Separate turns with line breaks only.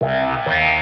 Bye.